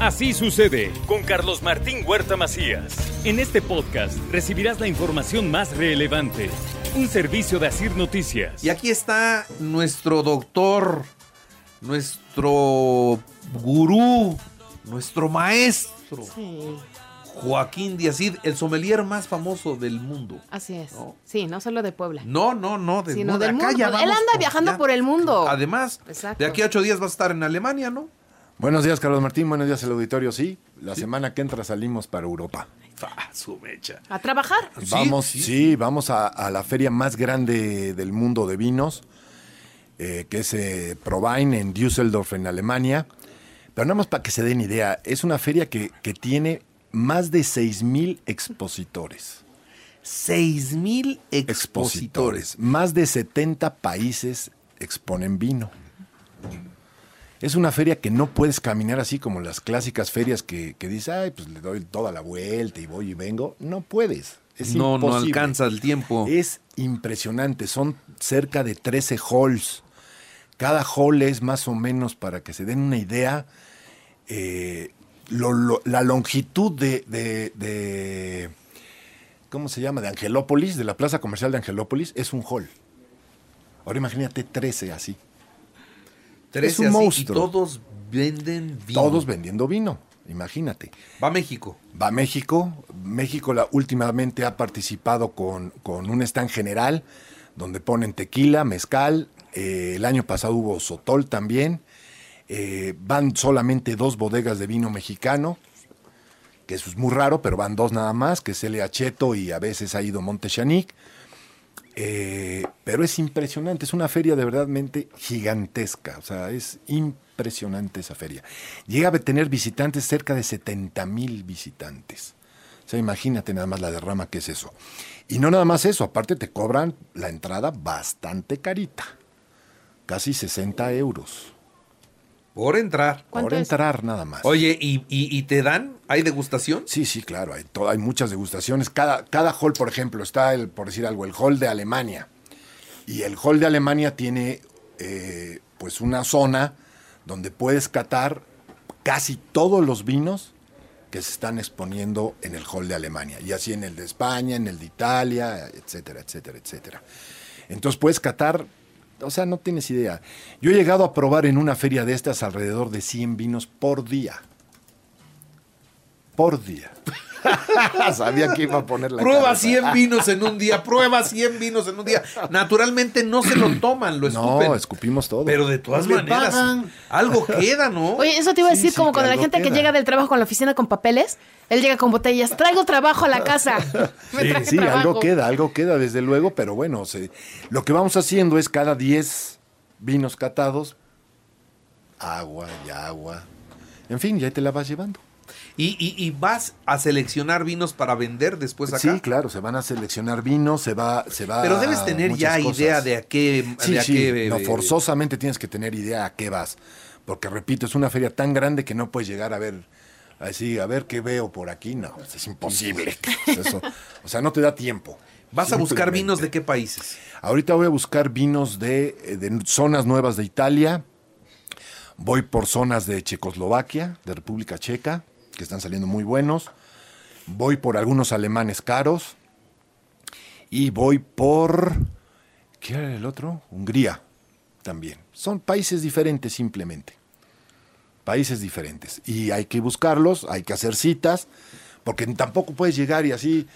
Así sucede con Carlos Martín Huerta Macías. En este podcast recibirás la información más relevante. Un servicio de Asir Noticias. Y aquí está nuestro doctor, nuestro gurú, nuestro maestro. Sí, Joaquín Díazid, el sommelier más famoso del mundo. así es. No. Sí, no solo de Puebla. No, no, no, de, Sino no, de del acá mundo. ya Él anda por- viajando ya. por el mundo. Además, Exacto. de aquí a ocho días va a estar en Alemania, ¿no? Buenos días, Carlos Martín. Buenos días, el auditorio. Sí, la semana que entra salimos para Europa. Ah, su mecha. A trabajar. Sí, vamos, sí. sí, vamos a, a la feria más grande del mundo de vinos, eh, que es eh, Prowein en Düsseldorf, en Alemania. Pero nada más para que se den idea, es una feria que, que tiene más de 6 mil expositores. Seis mil expositores. Expositores. Más de 70 países exponen vino. Es una feria que no puedes caminar así como las clásicas ferias que, que dices, ay, pues le doy toda la vuelta y voy y vengo. No puedes. Es No, no alcanza el tiempo. Es impresionante. Son cerca de 13 halls. Cada hall es más o menos, para que se den una idea, eh, lo- lo- la longitud de, de- de- ¿Cómo se llama? De Angelópolis, de la plaza comercial de Angelópolis, es un hall. Ahora imagínate 13 así. Es un así, monstruo. Y todos venden vino. Todos vendiendo vino. Imagínate. Va a México. Va a México. México la, últimamente ha participado con, con un stand general donde ponen tequila, mezcal. eh, el año pasado hubo sotol también. eh, van solamente dos bodegas de vino mexicano, que eso es muy raro, pero van dos nada más, que es el Acheto y a veces ha ido Montechanic. Eh, pero es impresionante, es una feria de verdadmente gigantesca, o sea, es impresionante esa feria. Llega a tener visitantes, cerca de 70 mil visitantes. O sea, imagínate nada más la derrama que es eso. Y no nada más eso, aparte te cobran la entrada bastante carita, casi 60 euros Por entrar. ¿Cuánto por es? entrar nada más. Oye, ¿y, y, y te dan? ¿Hay degustación? Sí, sí, claro, hay, to- hay muchas degustaciones. Cada, cada hall, por ejemplo, está, el, por decir algo, el hall de Alemania. Y el hall de Alemania tiene eh, pues una zona donde puedes catar casi todos los vinos que se están exponiendo en el hall de Alemania. Y así en el de España, en el de Italia, etcétera, etcétera, etcétera. Entonces puedes catar, o sea, no tienes idea. Yo he llegado a probar en una feria de estas alrededor de 100 vinos por día. Por día. Sabía que iba a poner la Prueba cara. 100 vinos en un día, prueba 100 vinos en un día. Naturalmente no se lo toman, lo escupen. No, escupimos todo. Pero de todas No maneras, pagan. algo queda, ¿no? Oye, eso te iba a decir sí, como cuando la gente que llega del trabajo con la oficina con papeles, él llega con botellas. Traigo trabajo a la casa. Sí, traje sí, trabajo. algo queda, algo queda, desde luego, pero bueno, se- lo que vamos haciendo es cada 10 vinos catados, agua y agua. En fin, ya te la vas llevando. Y, y- y vas a seleccionar vinos para vender después acá. Sí, claro, se van a seleccionar vinos, se va, se va. Pero debes tener ya idea de a qué. Sí, de a sí, qué, no, eh, forzosamente tienes que tener idea a qué vas. Porque repito, es una feria tan grande que no puedes llegar a ver, así, a ver qué veo por aquí. No, es imposible. Eso, o sea, no te da tiempo. Vas a buscar vinos de qué países. Ahorita voy a buscar vinos de, eh, de zonas nuevas de Italia. Voy por zonas de Checoslovaquia, de República Checa, que están saliendo muy buenos. Voy por algunos alemanes caros. Y voy por... ¿Qué era el otro? Hungría también. Son países diferentes simplemente. Países diferentes. Y hay que buscarlos, hay que hacer citas, porque tampoco puedes llegar y así...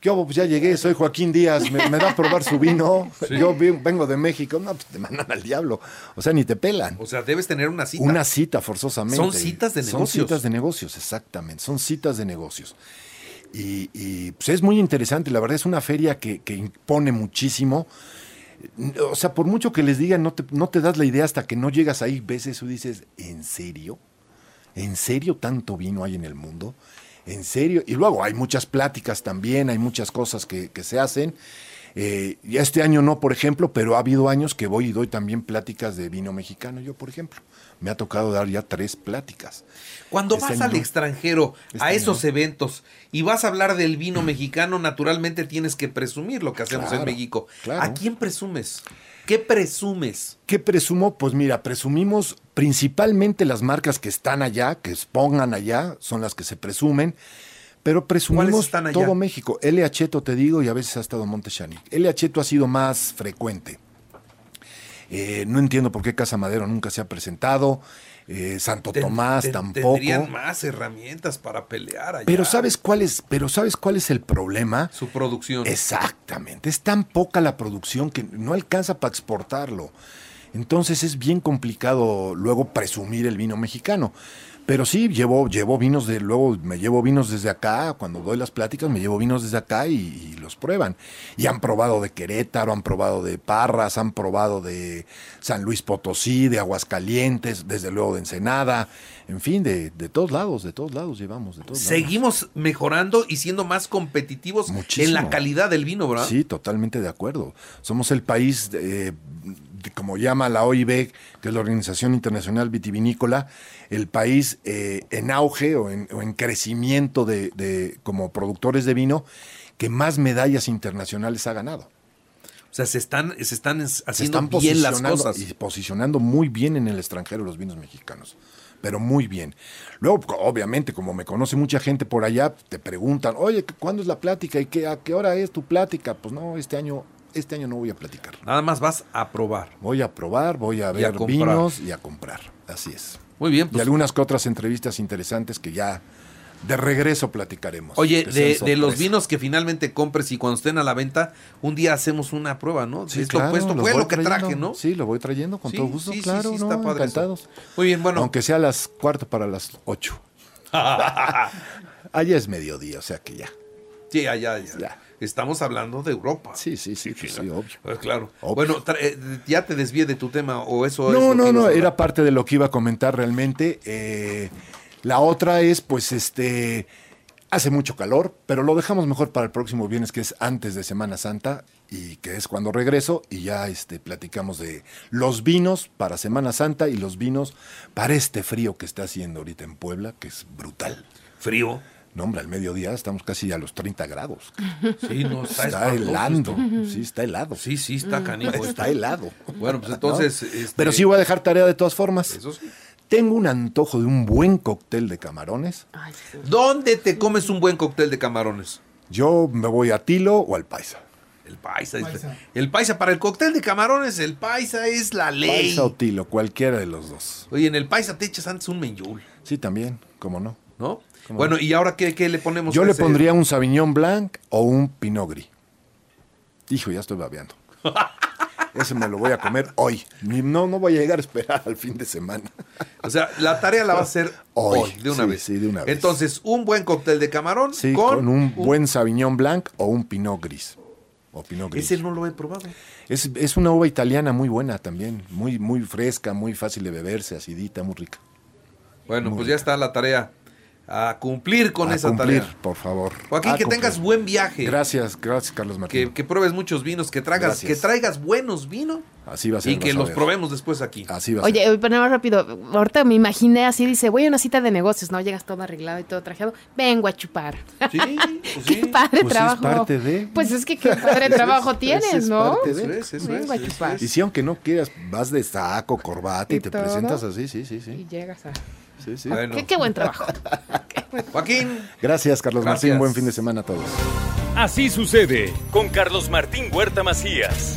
¿Qué hago? Pues ya llegué, soy Joaquín Díaz, me, me da a probar su vino. Yo vengo de México. No, pues te mandan al diablo. O sea, ni te pelan. O sea, debes tener una cita. Una cita forzosamente. Son citas de Son negocios. citas de negocios, exactamente. Son citas de negocios. Y, y, pues es muy interesante. La verdad es una feria que, que impone muchísimo. O sea, por mucho que les digan, no te, no te das la idea hasta que no llegas ahí, ves eso y dices, ¿en serio? ¿En serio tanto vino hay en el mundo? ¿En serio? Y luego hay muchas pláticas también, hay muchas cosas que, que se hacen. Eh, y este año no, por ejemplo, pero ha habido años que voy y doy también pláticas de vino mexicano. Yo, por ejemplo, me ha tocado dar ya tres pláticas. Cuando Este vas año al extranjero, Este a año esos eventos, y vas a hablar del vino mexicano, naturalmente tienes que presumir lo que hacemos en México. claro. ¿A quién presumes? ¿Qué presumes? ¿Qué presumo? Pues mira, presumimos principalmente las marcas que están allá, que expongan allá, son las que se presumen, pero ¿Cuáles presumimos están allá? todo México. L. Acheto, te digo, y a veces ha estado Monteshani. L. Acheto ha sido más frecuente. Eh, no entiendo por qué Casa Madero nunca se ha presentado, eh, Santo Ten- Tomás ten- tampoco. Tendrían más herramientas para pelear allá. Pero ¿sabes cuál es, pero ¿sabes cuál es el problema? Su producción. Exactamente, es tan poca la producción que no alcanza para exportarlo. Entonces es bien complicado luego presumir el vino mexicano. Pero sí, llevo, llevo vinos de, luego me llevo vinos desde acá, cuando doy las pláticas me llevo vinos desde acá y, y los prueban. Y han probado de Querétaro, han probado de Parras, han probado de San Luis Potosí, de Aguascalientes, desde luego de Ensenada, en fin, de, de todos lados, de todos lados llevamos, de todos lados. Seguimos mejorando y siendo más competitivos en la calidad del vino, ¿verdad? Sí, totalmente de acuerdo. Somos el país, eh, como llama la OIB, que es la Organización Internacional Vitivinícola, el país eh, en auge o en, o en crecimiento de, de- como productores de vino que más medallas internacionales ha ganado. O sea, se están, se están Se haciendo están bien las cosas. y posicionando muy bien en el extranjero los vinos mexicanos. Pero muy bien. Luego, obviamente, como me conoce mucha gente por allá, te preguntan, oye, ¿cuándo es la plática? ¿Y qué, a qué hora es tu plática? Pues no, este año, este año no voy a platicar. Nada más vas a probar. Voy a probar, voy a Y a ver vinos y a comprar. Así es. Muy bien, y pues. algunas que otras entrevistas interesantes que ya de regreso platicaremos. Oye, de, los vinos que finalmente compres y cuando estén a la venta, un día hacemos una prueba, ¿no? Sí, esto claro, esto fue lo que trayendo. traje, ¿no? Sí, lo voy trayendo con Sí, todo gusto, sí, claro, sí, ¿no? está padre eso. encantados. Muy bien, bueno. Aunque sea a las cuarto para las ocho. Allá es mediodía, o sea que ya. Sí, allá, ya. Ya. Estamos hablando de Europa. Sí, sí, sí, pues sí, obvio. Pues claro. Obvio. Bueno, eh, ya te desvié de tu tema o eso es No, lo no, no, era parte de lo que iba a comentar realmente. Eh, la otra es, pues, este, hace mucho calor, pero lo dejamos mejor para el próximo viernes, que es antes de Semana Santa y que es cuando regreso y ya, este, platicamos de los vinos para Semana Santa y los vinos para este frío que está haciendo ahorita en Puebla, que es brutal. Frío. No, hombre, al mediodía estamos casi a los 30 grados. Sí, no, está, Está helando. esto. Sí, está helado. Sí, sí, está canijo. esto. Está helado. Bueno, pues entonces. ¿No? este, Pero sí voy a dejar tarea de todas formas. Eso sí. Tengo un antojo de un buen cóctel de camarones. Ay, sí. ¿Dónde te comes un buen cóctel de camarones? Yo me voy a Tilo o al Paisa. El Paisa. El paisa, para el cóctel de camarones, el paisa es la ley. Paisa o Tilo, cualquiera de los dos. Oye, en el paisa te echas antes un menyul, Sí, también, cómo no. ¿No? ¿Cómo Bueno, no? ¿y ahora qué, qué le ponemos? Yo le ese? pondría un Sauvignon Blanc o un Pinot Gris. Hijo, ya estoy babeando. Ese me lo voy a comer hoy. No, no voy a llegar a esperar al fin de semana. O sea, la tarea la va a hacer hoy, Hoy, de una sí, vez. sí, de una vez. Entonces, un buen cóctel de camarón Sí, con, con, un buen Sauvignon Blanc o un Pinot Gris. O Pinot Gris. Ese no lo he probado. Es, es una uva italiana muy buena también. Muy, muy fresca, muy fácil de beberse, acidita, muy rica. Bueno, Muy pues ya está la tarea. A cumplir con A esa cumplir, tarea. por favor. Joaquín, A que cumplir. tengas buen viaje. Gracias, gracias, Carlos Martín. Que, que pruebes muchos vinos, que traigas, Gracias. que traigas buenos vinos Así va a ser. y que los ver. probemos después aquí. Así va a ser. Oye, pero más rápido. Ahorita me imaginé así, dice, voy a una cita de negocios, ¿no? Llegas todo arreglado y todo trajeado. Vengo a chupar. Sí, pues sí. qué padre Pues es trabajo. parte de- Pues es que qué padre trabajo tienes, es ¿no? parte Eso de- es, Vengo es, a eso chupar. es. Y si aunque no quieras, vas de saco, corbata y, Y te todo. presentas así, sí, sí, Y sí. llegas a... sí, sí. Bueno. Qué, qué buen trabajo. Joaquín, Gracias, Carlos Gracias. Martín. Buen fin de semana a todos. Así sucede con Carlos Martín Huerta Macías.